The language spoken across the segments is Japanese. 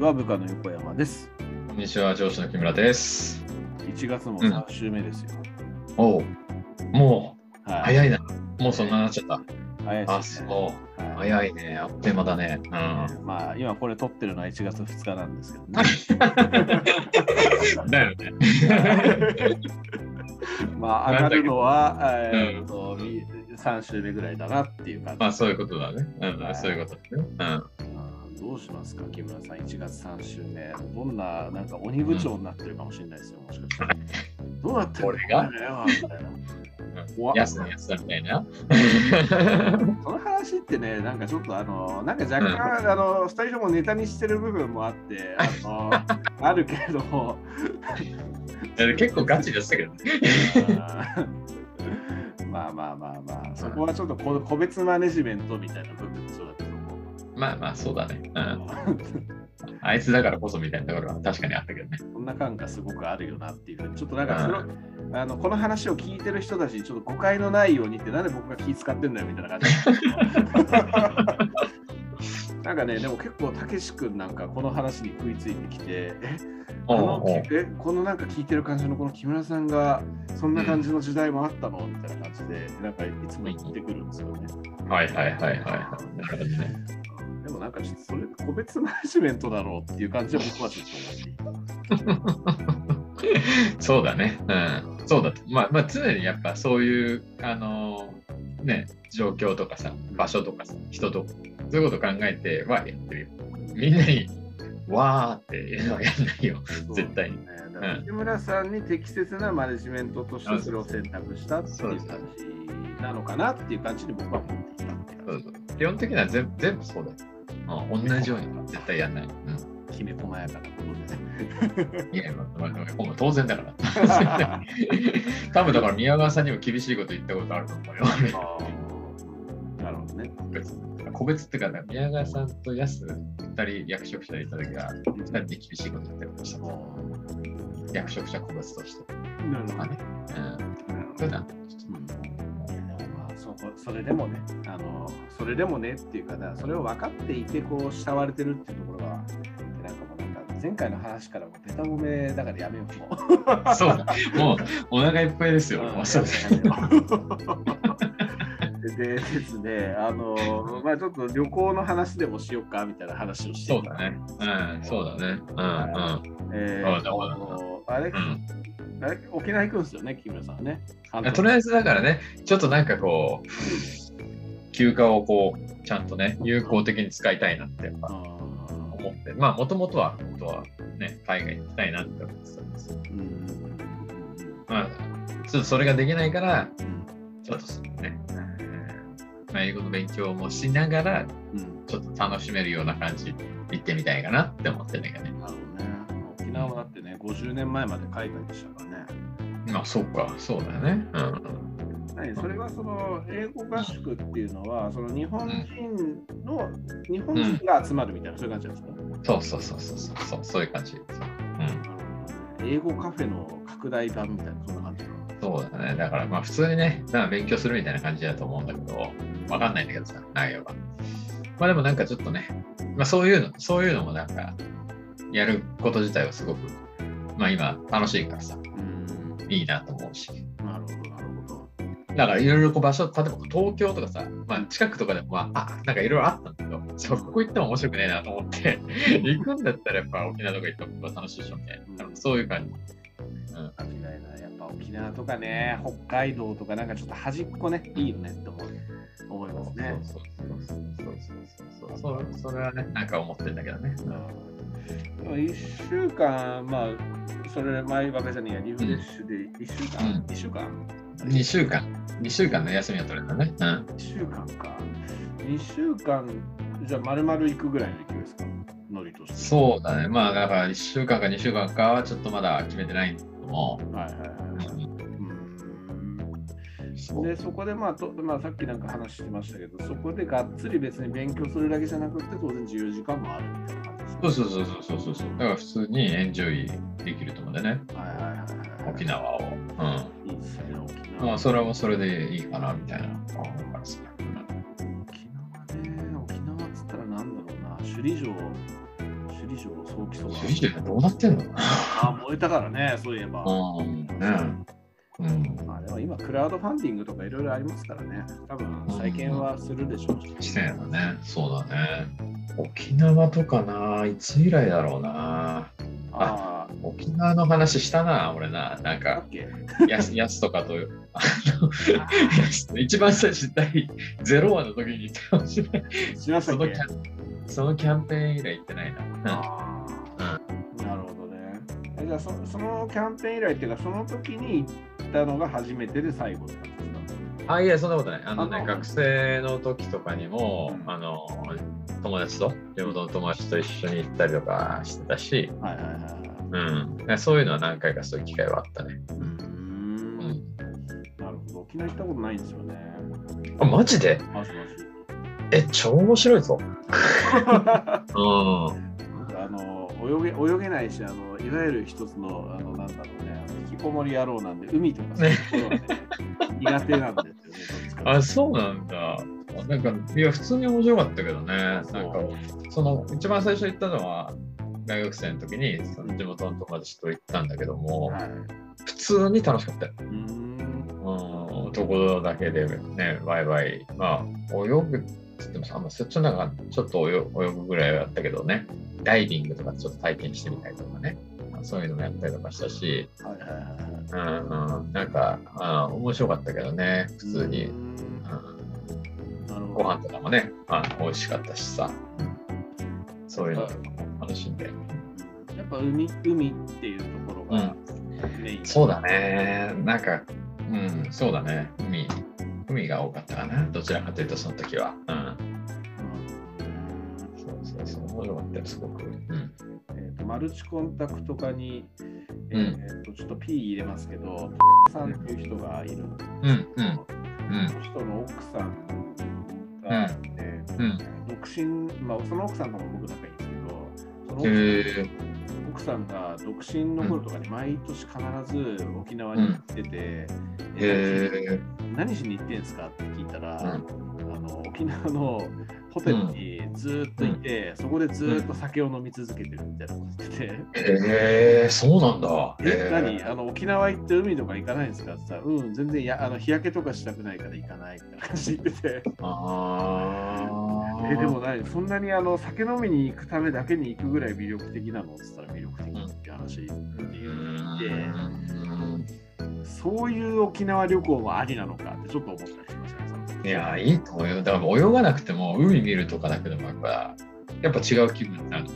は部下の横山です。こんにちは、上司の木村です。1月も3週目ですよ。おう、もう、はい、早いな。もうそんなになっちゃった。あ、早いですね。そう。はい早いね。あっという間だね。うん。まあ、今これ撮ってるのは1月2日なんですけどね。だよね。まあ、上がるのは、えーっと3週目ぐらいだなっていう感じ。まあ、そういうことだね。うん、はいそういうことだね。あーどうしますか、木村さん、1月3週目。どんな、なんか鬼部長になってるかもしれないですよ、もしかして。どうなってるの？俺が？これはみたいな。やつだみたいな？その話ってね、なんかちょっとあの、なんか若干、あの、二人ともネタにしてる部分もあって、あの、あるけれど結構ガチでしたけどね。まあまあまあまあ、そこはちょっとこ個別マネジメントみたいな部分。まあまあ、そうだね。うん。あいつだからこそみたいなところは確かにあったけどね。こんな感がすごくあるよなっていう、ちょっとなんかその、あのこの話を聞いてる人たちにちょっと誤解のないようにって、なんで僕が気使ってんだよみたいな感じ。なんかね、でも結構、たけし君なんかこの話に食いついてきて、え？あのえ？このなんか聞いてる感じのこの木村さんがそんな感じの時代もあったの？みたいな感じで、なんかいつも言ってくるんですよね。はいはいはいはいはい。なるほどね。でもなんかそれ個別マネジメントだろうっていう感じは僕はちょっと思っ。そうだね。うん。そうだと。まあ、まあ、常にやっぱそういう、あのーね、状況とかさ、場所とかさ、人とか、そういうこと考えてはやってるよ。みんなに、わーっていうのはやんないよ。絶対に。ねだから木村さんに適切なマネジメントとしてそれを選択したっていう感じなのかなっていう感じに僕は思っていたそうそう基本的には全部全部そうだよ。うん、同じようには絶対やんない。うんきめ細やかなことでね。いや、まあ当然だから。多分だから宮川さんにも厳しいこと言ったことあると思うよ。なるほどね。個別っていうか、宮川さんと安2人役職者でいた時は、2人で厳しいこと言ってました。役職者個別として。なるほどね。うん。そういうそれでもねあの、それでもねっていうか、それを分かっていて、こう、慕われてるっていうところは、なんかもう、なんか前回の話からもベタ褒めだからやめよう。もうそうだ。もうお腹いっぱいですよ。もうそうです。でですね、あの、まあちょっと旅行の話でもしようかみたいな話をしてそうだね。うん、そうだね。うんえーそうだとあれ、うん。沖縄行くんですよね、木村さんはね。とりあえずだからね、ちょっとなんかこう、休暇をこう、ちゃんとね、有効的に使いたいなってやっぱあ思って、まあ、もともとは、本当はね、海外に行きたいなって思ってたんですよ。ーうんまあ、ちょっとそれができないから、うんちょっとね、まあ、英語の勉強もしながら、うんちょっと楽しめるような感じ、行ってみたいかなって思ってんだけどね。沖縄はだってね、50年前まで海外でしたからね。まあ、そうか、そうだよね。うん。何それはその英語合宿っていうのは、その日本人の、日本人が集まるみたいな、そういう感じなんですか、そうそうそうそうそう、そうそういう感じ。そううん英語カフェの拡大版みたいな、そんな感じそうだね。だからまあ普通にね、まあ勉強するみたいな感じだと思うんだけど、わかんないんだけどさ、内容が。まあでもなんかちょっとね、まあそういうの、そういうのもなんか、やること自体はすごく、まあ今楽しいからさ、うんいいなと思うし。なるほど、なるほど。だからいろいろこう場所、例えば東京とかさ、まあ近くとかでもまあ、あ、なんかいろいろあったんだけど、そこ行っても面白くねえなと思って、行くんだったらやっぱ沖縄とか行った方が楽しいでしょみたいな、そういう感じ。うん間違いない。やっぱ沖縄とかね、北海道とかなんかちょっと端っこね、いいよねって思う思いますね。そうそうそうそうそうそうそれはね、なんか思ってんだけどね。1週間、まあ、それ前ばかりじゃねえや、リフレッシュで1週間、うん1週間？2週間、2週間の休みが取れたね。うん。1週間か。2週間、じゃあ丸々行くぐらいの勢いですか？ノリとして。そうだね。まあだから1週間か2週間かはちょっとまだ決めてないけども。はいはいはい。そうで、そこで、まあとまあ、さっきなんか話してましたけど、そこでがっつり別に勉強するだけじゃなくて、当然自由時間もあるみたいなそうそうそうそうそうそうそう。だから普通にエンジョイできると思うんでね。はいはいはいはい。沖縄を。ういいですね、沖ん。縄。まあそれもそれでいいかなみたいな思うからさ。沖縄ね、沖縄っつったらなんだろうな、首里城、首里城早期そば。首里城どうなってんの？あ、燃えたからね、そういえば。うん、ね。うん。まあでも今、クラウドファンディングとかいろいろありますからね。多分再建はするでしょうし。してんのね。そうだね。沖縄とかな、いつ以来だろうな。あ沖縄の話したな、俺な。なんかやす やすとかと、一番最初第0話の時に言ったかもしれない。そのキャンそのキャンペーン以来行ってないな。ああ、なるほどね。えじゃあそ、そのキャンペーン以来っていうか、その時に行ったのが初めてで最後だったあ、いや、そんなことない。あのね、学生の時とかにも、うんあの、友達と、地元の友達と一緒に行ったりとかしてたし、はいはいはいはい。うん。でそういうのは何回かそういう機会はあったね。うーんうん。なるほど。沖縄行ったことないんですよね。あ、マジで？マジマジ。え、超面白いぞ。あ うん。の泳げ泳げないしあの、いわゆる一つのあのなんだろうこもり野郎なんで、海とかそういうところはね、苦手なんですよね。あ、そうなんだ。なんか、いや、普通に面白かったけどね。なんか、その、一番最初行ったのは、大学生の時に、その地元の友達と行ったんだけども、はい、普通に楽しかったよ。うーんうん、男だけでね、ワイワイ、まあ、泳ぐって言ってもさ、まあ、そっちの中、ちょっと泳泳ぐぐらいはやったけどね、ダイビングとかちょっと体験してみたりとかね、そういうのもやったりとかしたし、はいはいはいはい。うんうん、なんかあ面白かったけどね、普通に。うーん。ご飯とかもね、あ美味しかったしさ、そういうの楽しんで。やっぱ海海っていうところがメイン、そうだね、なんか、うん、そうだね、海、海が多かったかな、どちらかというとその時は。うんそうそうそう、面白かったよ、すごく。うん。えーとマルチコンタクト化に、えうん。ーとちょっと P 入れますけど、さんっていう人がいるんですけど、うんうん。その人の奥さんが、え独身、まあ、その奥さんとも僕仲いいんですけど、その奥さん,、が独身の頃とかに毎年必ず沖縄に行ってて、何しに行ってんすかって聞いたら、うん。あの沖縄のホテルにずーっといて、そこでずーっと酒を飲み続けてるみたいなこと言って。て、へえそうなんだ。え、へ何？あの沖縄行って海とか行かないんですか？って言ったら、うん、全然やあの日焼けとかしたくないから行かないみたいな感じで言ってて、あえ、でも何？そんなにあの酒飲みに行くためだけに行くぐらい魅力的なのって言ったら魅力的っていう話ってう言って、ん。そういう沖縄旅行もありなのかってちょっと思ったりしましたね。いや、いいと思うよ。だから泳がなくても海見るとかだけでもやっぱやっぱ違う気分になる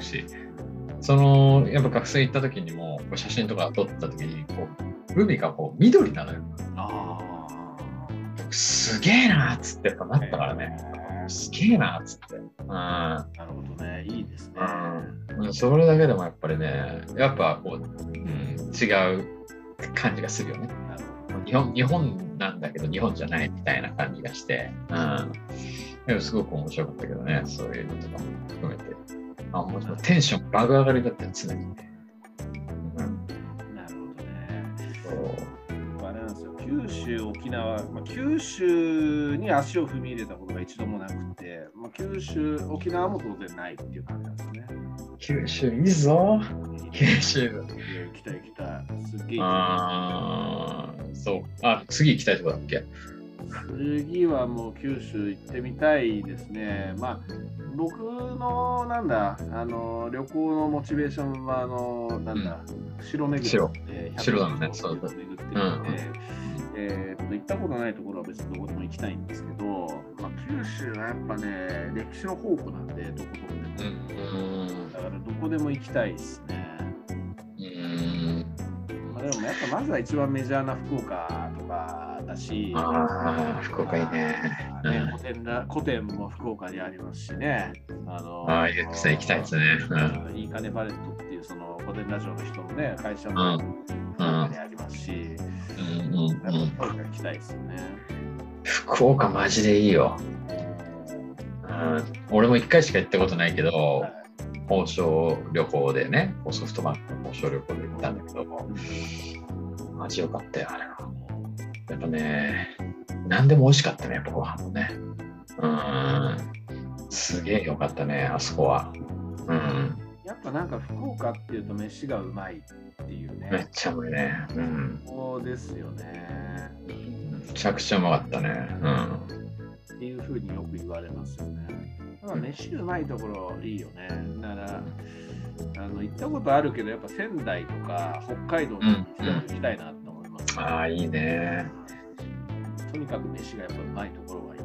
し、そのやっぱ学生行った時にも写真とか撮った時にこう海がこう緑なのよ。あすげえなっつってやっぱなあ。ったからね。えーすげえなっつって。うんなるほどね、いいですね。うん、それだけでもやっぱりね、やっぱこう、うん、違う感じがするよね。なるほど日本日本なんだけど日本じゃないみたいな感じがして、うん、でもすごく面白かったけどね、そういうのとかも含めて。あもうテンション爆上がりだったよ、常にね。うんなるほどね。そうあれなんですよ、九州、沖縄、まあ、九州に足を踏み入れたことが一度もなくて、まあ、九州、沖縄も当然ないっていう感じなんですね。九州いいぞ、九州。行きたい行きたい。すっげえ行きたい。そう。あ、次行きたいとこだっけ？次はもう九州行ってみたいですね。まあ、僕のなんだ、あの旅行のモチベーションは、あのなんだ、城巡り城で城だもんねそう巡ってるので、えーっと行ったことないところは別にどこでも行きたいんですけど、まあ、九州はやっぱね、歴史の宝庫なんで、どこでうも。ん。だからどこでも行きたいですね。でもやっぱまずは一番メジャーな福岡とかだし、ああ、福岡いいね。ねうん古典ら古典も福岡にありますしね。あのああ、行きたいですね。うん。いいかねバレットっていうその古典ラジオの人のね、会社うもん福岡にありますし、うんうんやっぱうん、福岡行きたいですよね。福岡マジでいいよ。うん、俺も一回しか行ったことないけど、交渉旅行でね、ソフトバンクの交渉旅行で行ったんだけど、マジよかったよ、あれは。やっぱね、何でも美味しかったね、やっぱご飯もね。うん、すげえよかったね、あそこは。うん、ぱなんか福岡っていうと飯がうまいっていうね。めっちゃうまいね。うん。そうですよね。めちゃくちゃうまかったね。うん。っていうふうによく言われますよね。まあ、飯うまいところいいよね。だから、あの行ったことあるけど、やっぱ仙台とか北海道に行きたいなと思います、ああ、いいね。とにかく飯がやっぱうまいところがいい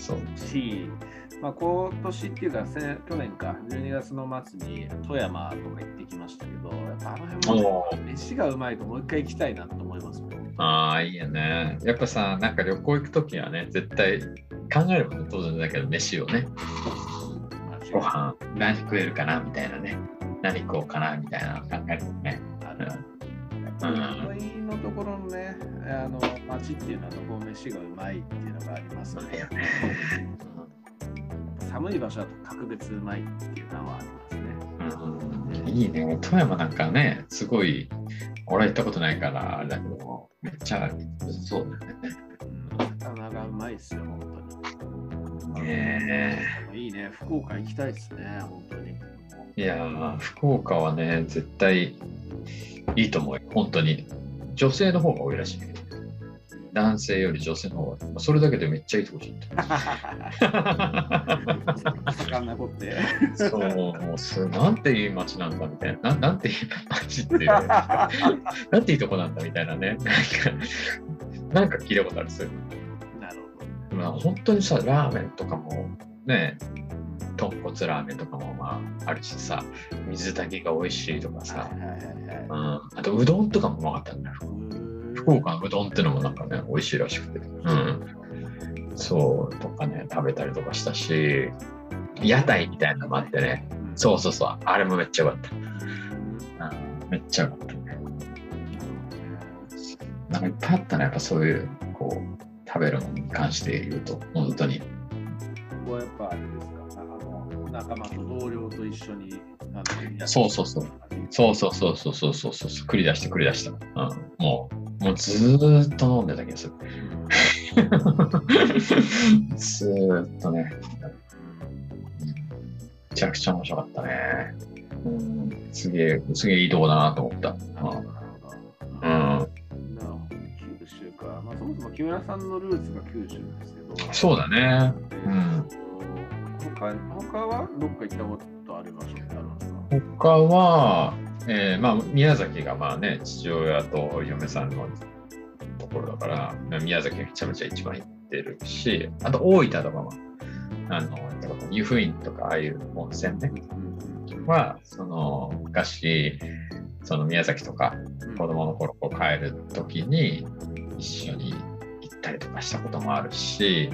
そう。し、まあ、今年っていうか、せ去年か、12月の末に富山とか行ってきましたけど、やっぱあの辺も飯がうまいともう一回行きたいなと思います。ああ、いいよね。やっぱさ、なんか旅行行くときはね、絶対考えるもんね、当然だけど、飯をね。ご飯、何食えるかなみたいなね。何食おうかなみたいなの考えるもんね。あるある。やっぱり都のところのね、あの町っていうのはどこも飯がうまいっていうのがありますので、よね。寒い場所だと格別うまいっていうのはありますね。うん、いいね。富山なんかね、すごい、俺は行ったことないから、あれだけど、めっちゃそうだよね。うん、魚がうまいですよ、本当に。ねいいね、福岡行きたいですね、本当に。いやー、福岡はね、絶対いいと思うよ。本当に。女性の方が多いらしい。男性より女性の方が。それだけでめっちゃいいとこじゃん。魚こって。そう、もうすなんていい街なんだみたいな。ななんていい街っていう。なんていいとこなんだみたいなね。なんか、なんか聞いたことあるする。なるほまあ、本当にさ、ラーメンとかもね、豚骨ラーメンとかもまああるしさ、水炊きが美味しいとかど。さ、うん、あとうどんとかもうまかったんだよ。福岡のうどんってのもなんかね、美味しいらしくて。うん。そう、とかね、食べたりとかしたし、屋台みたいなのもあってね、うんそうそうそう、あれもめっちゃよかった。うん、めっちゃよかったね。なんかいっぱいあったね、やっぱそういう、こう、食べるのに関して言うと、本当に。ここはやっぱあれですか、あの仲間と同僚と一緒に、そうそうそう。そうそうそうそうそうそうそう、繰り出して繰り出した。うん、もう、もうずーっと飲んでた気がする。ずーっとね、めちゃくちゃ面白かったね。うん、すげえ、すげえいいとこだなと思った。うん、なるほど九州か、まあ、そもそも木村さんのルーツが九州ですけど、そうだね。えーうん他他はどっか行ったことある場所ってあるんですか？他は、えーまあ、宮崎がまあね、父親と嫁さんのところだから、まあ宮崎めちゃめちゃ一番行ってるし、あと大分とかも、あの、湯布院とかああいう温泉ね、は、その昔、その宮崎とか子供の頃帰るときに一緒に行ったりとかしたこともあるし、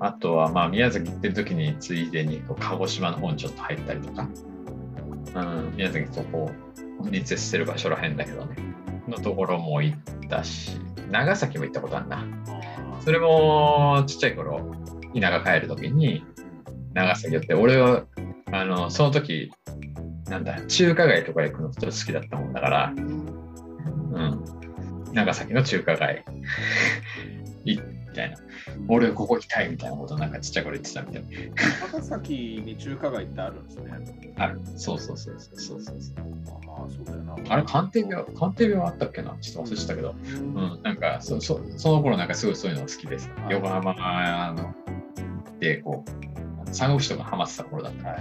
あとはまあ宮崎行ってる時についでにこう鹿児島の方にちょっと入ったりとか、うん、宮崎とこうに接してる場所らへんだけどね、のところも行ったし、長崎も行ったことあるな。それもちっちゃい頃、田舎帰る時に長崎寄って、俺はあのその時、なんだ、中華街とか行くのちょっと好きだったもんだから、うん、長崎の中華街行ってみたいな。俺ここ行きたいみたいなことなんかちっちゃい頃言ってたみたいな。長崎に中華街ってあるんですね。ある。そうそうそうそうそうそう。まあまあ、そうだよな。あれ、鑑定病、鑑定病あったっけな？ちょっと忘れてたけど。うん、なんかそそ、その頃なんかすごいそういうのが好きでさ、はい横浜あので、こう、三国志とかハマってた頃だった。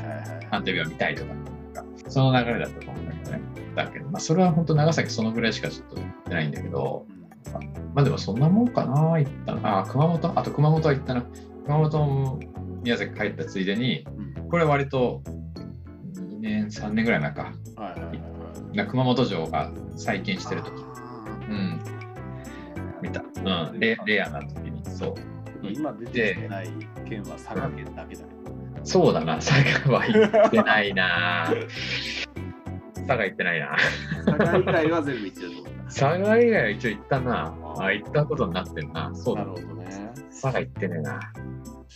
鑑定病見たいとか、かその流れだったと思うんだけどね。だけど、まあ、それは本当長崎そのぐらいしかちょっと行ってないんだけど、まあでもそんなもんかな、行ったな。あ、熊本、あと熊本は行ったな。熊本も宮崎帰ったついでに、うんこれ割と2年、3年ぐらい前か。はいはいはいはい。な熊本城が再建してる時うん、見た。うん、レレアな時に。そう。今出てない県は佐賀県だけだけど。そうだな、佐賀は行ってないな。佐賀行ってないな。佐賀以外は全部行ってると思う。佐賀以外は一応行ったな。あ、行ったことになってんな。そうだなるほどね。佐賀行ってねえな。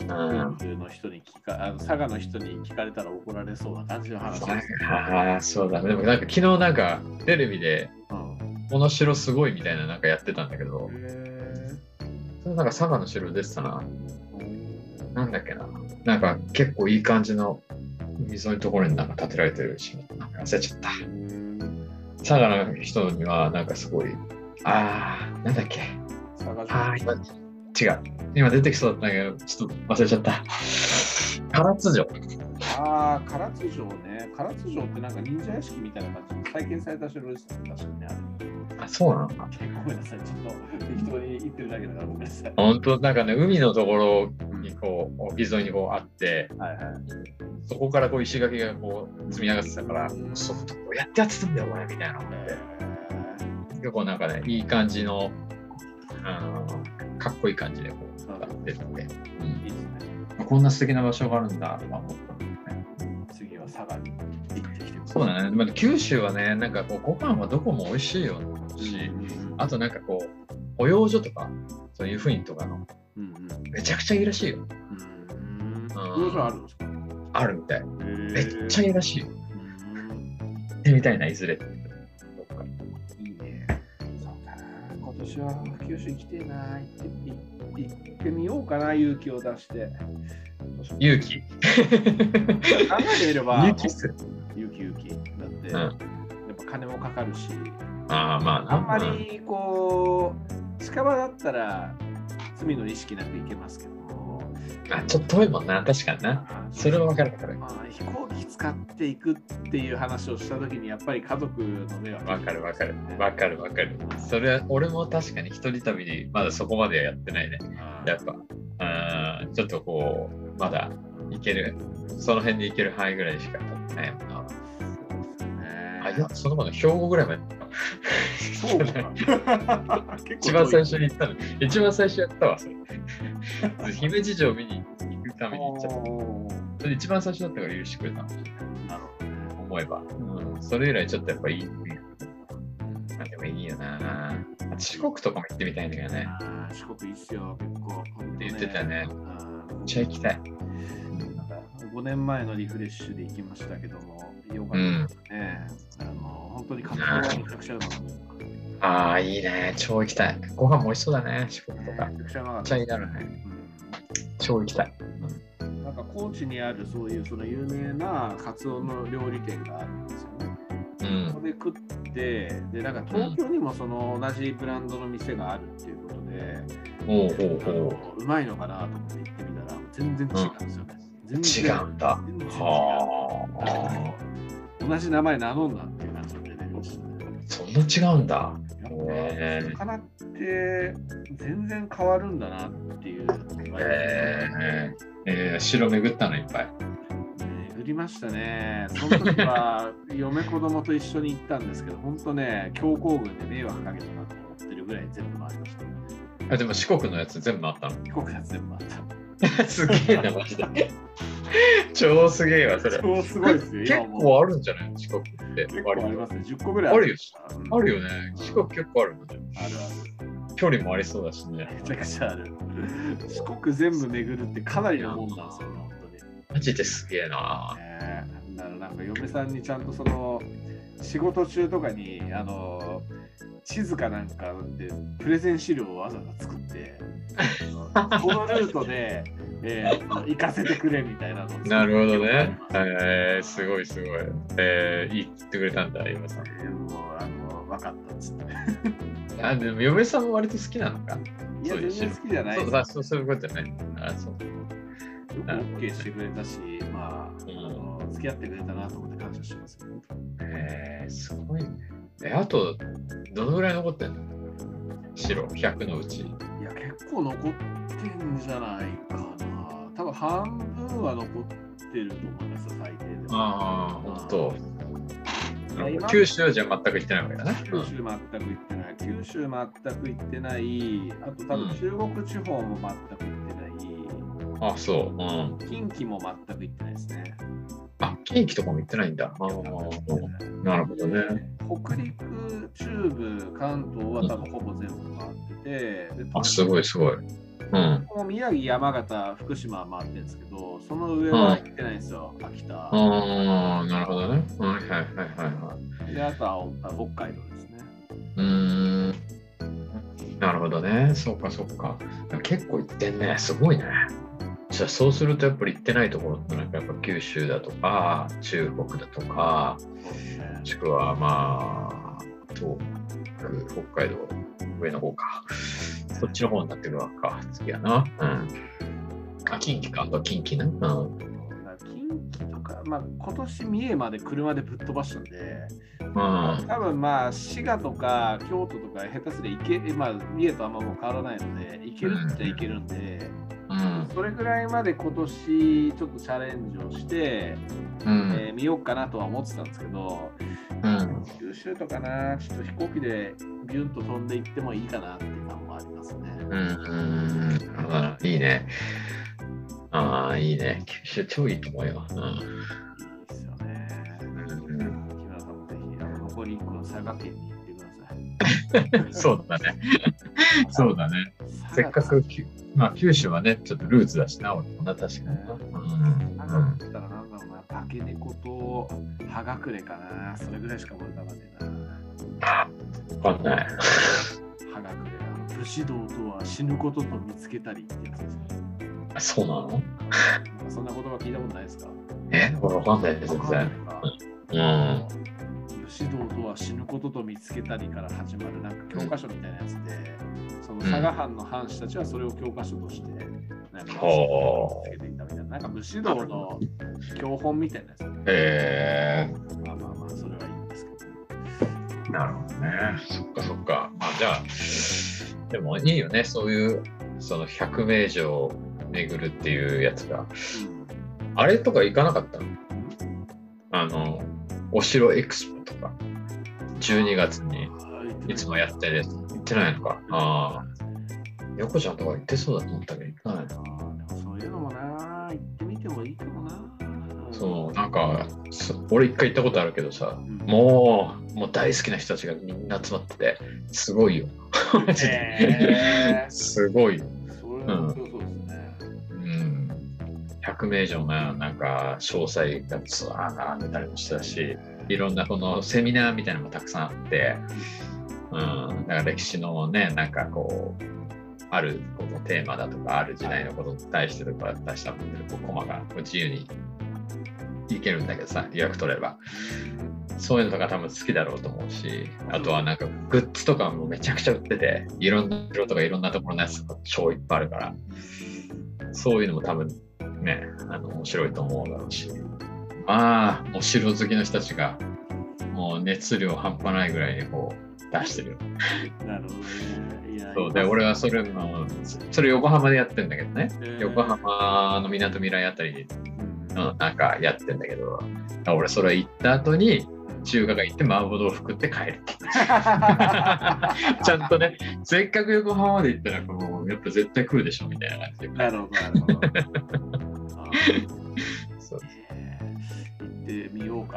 の人に聞かあの佐賀の人に聞かれたら怒られそうな感じの話佐です。賀、あそうだね。でもなんか昨日なんかテレビで、うんこの城すごいみたいななんかやってたんだけど、へそれなんか佐賀の城でしたな。ーなんだっけな。なんか結構いい感じの海沿いのところになんか建てられてるし、忘れちゃった。佐賀の人にはなんかすごい、あー、なんだっけ。佐賀あー、今、違う。今出てきそうだったんだけど、ちょっと忘れちゃった。唐津城。ああ、唐津城ね。唐津城ってなんか忍者屋敷みたいな感じで再建された城ですよね。確かにね。あ、そうなのか。ごめんなさい。ちょっと適当に言ってるだけだからごめんなさい。本当なんかね、海のところにこう、海沿いにこうあって、はいはい。そこからこう石垣がこう積み上がってたから、うんそうどうやってやってたんだよ、お前みたいなので、結構なんかね、いい感じの、あのかっこいい感じでこう、やってて、うんいいですね。こんな素敵な場所があるんだとか思ったんだよね。次は佐賀に行ってきてそうだね。まあ、九州はね、なんかこう、ご飯はどこも美味しいよし、うんあとなんかこう、保養所とか、そういう雰囲気とかの、うんうん。めちゃくちゃいいらしいよ。うん。ん工場あるんですか？あるみたい。めめっちゃいいらしいよ。うん行ってみたいな、いずれ。どっかいいね。そうかな。今年は九州行きてえな。行って行行ってみようかな、勇気を出して。勇気。考えてみれば、勇気。勇気勇気。だって、うんやっぱ金もかかるし、ああ、まあ、あんまりこう、近場だったら罪の意識なく行けますけどあちょっと遠いもんな、確かにな。それはわかるわかる。まあ、飛行機使っていくっていう話をしたときに、やっぱり家族の目はわかるわかる。わかるわかる。それは、俺も確かに一人旅にまだそこまではやってないね。やっぱ、あーちょっとこう、まだ行ける、その辺に行ける範囲ぐらいしかないもんな。あ、いや、そのまで兵庫ぐらいまで。そうか。一番最初に行ったの。一番最初やったわ、それ。姫路城見に行くために行っちゃった。それ一番最初だったから許してくれたの。なるほどね。思えば。うん、それ以来ちょっとやっぱいい。あでもいいよな。四国とかも行ってみたいんだけどね。四国いいっすよ、結構。って言ってたね。うんめっちゃ行きたい。なんか5年前のリフレッシュで行きましたけども、よかったですね。あの本当に活動はめちゃくちゃうまかった。ああ、いいね。超行きたい。ご飯も美味しそうだね。四国とか。めちゃくちゃうまかっちた。ゃいいだろうね。うん超行きたい。なんか高知にあるそういうその有名なカツオの料理店があるんですよね。うん。そこで食って、で、なんか東京にもその同じブランドの店があるっていうことで、おうおうまいのかなと思って行ってみたら、全然違うんですよね。全然違うんだ。全然違うは同じ名前名乗んなっていう感じでね。あ。そんな違うんだ。やっへーぱ魚って全然変わるんだなっていうえー、えー、城巡ったのいっぱい。巡りましたね。その時は嫁子供と一緒に行ったんですけど、本当ね、強行軍で迷惑かけたなと思ってるぐらい全部回りました。あでも四国のやつ全部あったの？帰国やつ全部回った。すげえな、マジで。超すげえわ、それ。超すごいですよ。結構あるんじゃない四国って。結構ありますね。10個ぐらいあるようんあるよね。四国結構あるもんね。あるあ距離もありそうだしね。る。めちゃくちゃある。四国全部巡るってかなりのもんなんですよね、本当に。マジですげえな。ねだからなんか嫁さんにちゃんとその仕事中とかにあの地図かなんかでプレゼン資料をわざわざ作って このルートで、えー行かせてくれみたいなのなるほどね。ええー、すごいすごい。えー、言ってくれたんだ、今さん。ーもうあの分かったっつって。あ、でも嫁さんも割と好きなのか？いや、そういう全然好きじゃないそうあそうそういうことね。あ、そう。よく OK してくれたし、まあ、うんあの付き合ってくれたなと思って感謝してますけど。えー、すごいね。え、あと、どのぐらい残ってんの？白、100のうち。いや、結構残ってんじゃないかな。多分半分は残ってると思いますよ、最低でも。ああ、ほんと。いや今九州はじゃあ全く行ってないわけだね。九州全く行ってない。九州全く行ってない。あと多分中国地方も全く行ってない。あ、そう。うん。近畿も全く行ってないですね。あ、近畿とかも行ってないんだ。なるほどね。北陸、中部、関東は多分ほぼ全部回ってて、であ、すごいすごい。うん。もう宮城、山形、福島は回ってるんですけど、その上は行ってないんですよ、秋田。ああ、なるほどね。はいはいはいはいはい。で、あとは北海道ですね。うーん。なるほどね。そうかそうか。結構行ってんね。すごいね。ちじゃあそうするとやっぱり行ってないところってなんかやっぱ九州だとか中国だとかもしくはまあ東北北海道上の方か。そっちの方になってるわけか。次はな。うん。あ近畿か。近畿な。うん。近畿とか、まあ、今年三重まで車でぶっ飛ばしたんで、うん。多分まあ滋賀とか京都とか下手すりゃ行け、まあ、三重とあんまもう変わらないので、行けるっちゃ行けるんで、うんそれぐらいまで今年ちょっとチャレンジをして、うん。えー見ようかなとは思ってたんですけど、うん。九州とかな、ちょっと飛行機でビュンと飛んで行ってもいいかなっていう感もありますね。うんうんなるほどないいね。ああいいね。九州超いいと思うよ、うん。いいですよね。うん木村さんもぜひ、あの残り1個の佐賀県に。そうだね。そうだね。せっかく、きまあ、九州はね、ちょっとルーツだしな、俺もな、確かにな。うんうな、化け猫と葉隠れかな、それぐらいしか思い浮かばねえな。うん。わかんない。葉隠れな。武士道とは死ぬことと見つけたりってやつですね。そうなの？そんな言葉聞いたことないですか？え？俺わかんないです、全然。かうん。武士道とは死ぬことと見つけたりから始まるなんか教科書みたいなやつで、その佐賀藩の藩士たちはそれを教科書として、なんかほうつけていたみたいな、なんか武士道の教本みたいなやつ、ね。へまあまあまあ、それはいいんですけど。えなるほどね。そっかそっか。まあ、じゃあ、でもいいよね、そういう、その100名城を巡るっていうやつが。あれとか行かなかったの？あの、お城エクスポとか、12月にいつもやってる行ってないのか？ああ。横ちゃんとか行ってそうだと思ったけど、行かないな。そういうのもな、行ってみてもいいかもな。そう、なんか、そ俺一回行ったことあるけどさ、うんもう、もう大好きな人たちがみんな集まってて、すごいよ。マジすごいよ。うん。100名以上のなんか詳細がツアー並んでたりもしてたし、いろんなこのセミナーみたいなのもたくさんあって、うん、だから歴史のね、なんかこう、あるこのテーマだとか、ある時代のことに対してとか出したもので、こうコマが自由にいけるんだけどさ、予約取れば。そういうのとか多分好きだろうと思うし、あとはなんかグッズとかもめちゃくちゃ売ってて、いろんな色とかいろんなところのやつとか超いっぱいあるから、そういうのも多分ね、あの面白いと思うだろうし。まあ、お城好きの人たちが、もう熱量半端ないぐらいにこう出してるよ。なるほどね。いやそうで、俺はそれも、それ横浜でやってんだけどね。えー横浜のみなとみらいあたりに、うんうん、なんかやってんだけど、俺それ行った後に、中華街行って麻婆豆腐食って帰るって。ちゃんとね、せっかく横浜まで行ったら、もうやっぱ絶対食うでしょみたいな感じで。なるほど、なるほど。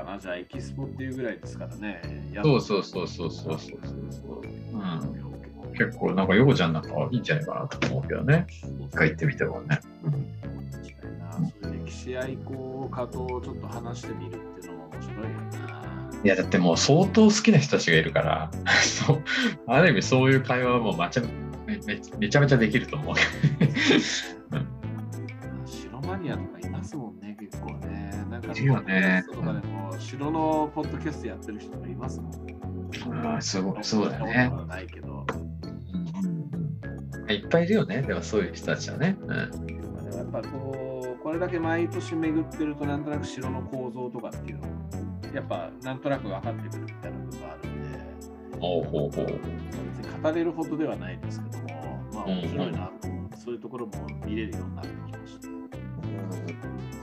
かな。じゃあ、エキスポっていうぐらいですからね。そうそうそうそうそうそうそう。うんう結構なんか横ちゃんなんかいいんじゃないかなと思うけどね。一回行ってみてもね。ういう歴史愛好家とちょっと話してみるっていうのも面白いよな。いやだってもう相当好きな人たちがいるから、そうある意味そういう会話はもうまちゃめめめちゃめちゃできると思う。うん城マニアとかいますもんね、結構ね。なんか、いるよねとかでも、城のポッドキャストやってる人がいますもん。ああすごいそうだよねないけど。うんうんうんいっぱいいるよね、でもそういう人たちはね。うんでもやっぱこう、これだけ毎年巡ってると、なんとなく城の構造とかっていうのも、やっぱなんとなく分かってくるみたいな部分があるんで、ほうほうほう。別に語れるほどではないですけども、まあ面白いなと思って、そういうところも見れるようになってきました。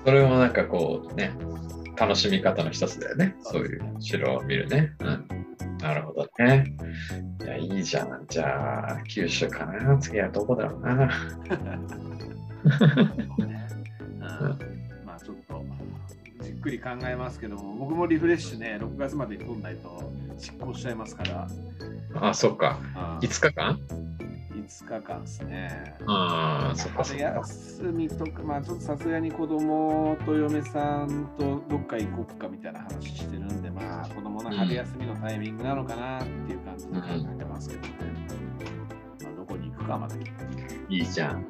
それもなんかこうね、楽しみ方の一つだよね。そういう城を見るね。うん。なるほどね。いや、いいじゃん。じゃあ、九州かな。次はどこだろうな。そうねうんまあちょっとじっくり考えますけども、僕もリフレッシュね、6月までに取んないと執行しちゃいますから、あ、そっか。あ5日間？5日間ですね。ああ、そっかそ春っか。休みとか、まあちょっとさすがに子供と嫁さんとどっか行こっかみたいな話してるんで、まあ子供の春休みのタイミングなのかなっていう感じで考えてますけどね。まあどこに行くかはまだいいいじゃん。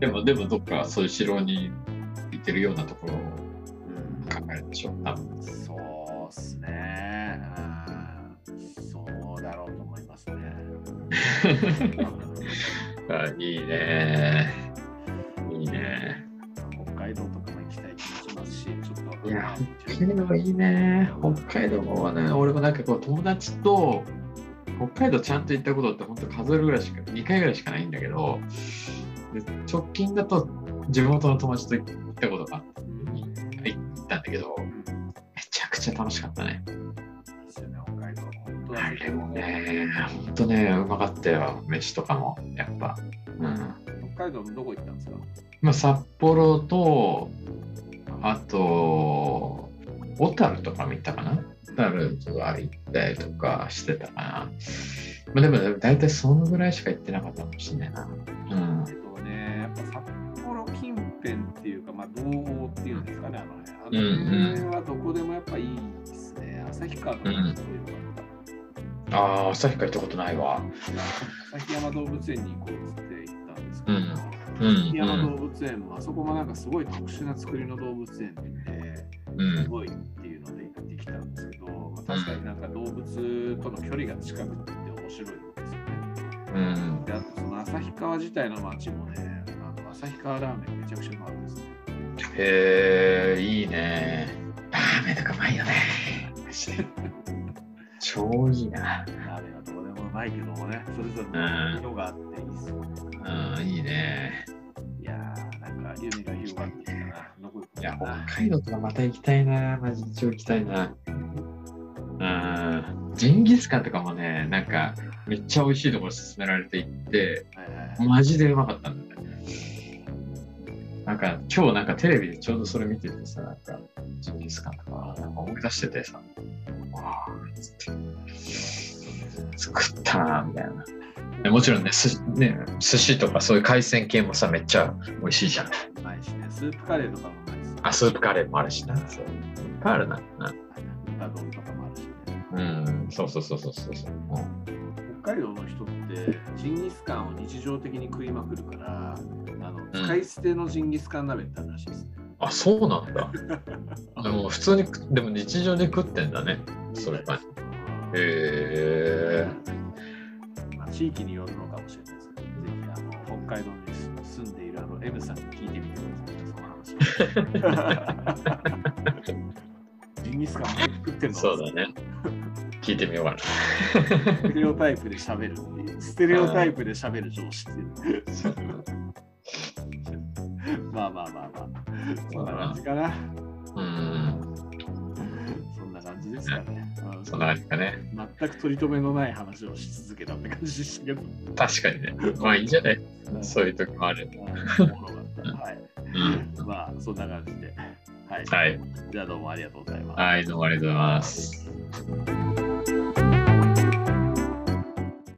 でも、でもどっかそういう城に行ってるようなところをうん考えるでしょ、多分。そう あいいね。いいね。北海道とかも行きたい気もしますし、ちょっと。いや、北海道いいね。北海道はね、俺もなんかこう友達と北海道ちゃんと行ったことって本当数えるぐらいしか、2回ぐらいしかないんだけど、で直近だと地元の友達と行ったことがあったんだけど、めちゃくちゃ楽しかったね。当あれもね、本当ね、うまかったよ。飯とかも、やっぱ。うん。北海道のどこ行ったんですか？まあ、札幌と、あと、小樽とかも行ったかな？小樽とか行ったりとかしてたかな。まあ、でも、大体そのぐらいしか行ってなかったかもしれないな。うんえっ。とね、やっぱ札幌近辺っていうか、まあ、道央っていうんですかね、あの辺。あうんうんの辺はどこでもやっぱいいですね。旭川とかもすごいよかった。ああ、旭川行ったことないわ。旭山動物園に行こうって行ったんですけど、うんうん旭山動物園もあそこもなんかすごい特殊な作りの動物園で、うん。すごいっていうので行ってきたんですけど、まあ、確かになんか動物との距離が近くて面白いんですよね。うん。で、あとその旭川自体の街もね、あの旭川ラーメンめちゃくちゃうまかったですね。へえ、いいね。ラーメンとかうまいよね。超いいな。ラーメンはどこでもうまいけどもね、それぞれうんの色があっていいですよね。うん、いいね。いやー、なんか夢が広がってきたな。いや、北海道とかまた行きたいな。マジで超行きたいな。うん。ジンギスカンとかもね、なんか、めっちゃ美味しいところ勧められて行って、はいはいはいマジでうまかったんだよね。なんか、今日なんかテレビでちょうどそれ見ててさ、なんか、ジンギスカンとか、なんか思い出しててさ、わーっつって、作ったな、みたいな。でもちろんねすね、寿司とかそういう海鮮系もさ、めっちゃ美味しいじゃん。うまいしね、スープカレーとかもうまいですよ。あ、スープカレーもあるしな。そう。いっぱいあるな。な豚丼とかもあるしね。うん、そうそうそうそうそうそう。北海道の人ってジンギスカンを日常的に食いまくるから、あのうん使い捨てのジンギスカン鍋ってあるらしいですね。あ、そうなんだ。でも普通に、でも日常で食ってんだね。それは。へえ。まあ、地域によるのかもしれないですけど、ぜひあの北海道に住んでいるあの M さんに聞いてみてください、その話を。ジンギスカン毎日食ってんのそうだね。聞いてみようかステレオタイプで喋る。ステレオタイプで喋る上司っていう。まあまあまあまあ。そんな感じかな。な。うん。そんな感じですかね。うんそんな感じかね。全く取り留めのない話をし続けたって感じでしたけど。確かにね。まあいいんじゃない？そういう時もある。はい。うん。まあ、そんな感じで。はい。はい。じゃあどうもありがとうございます。はい、どうもありがとうございます。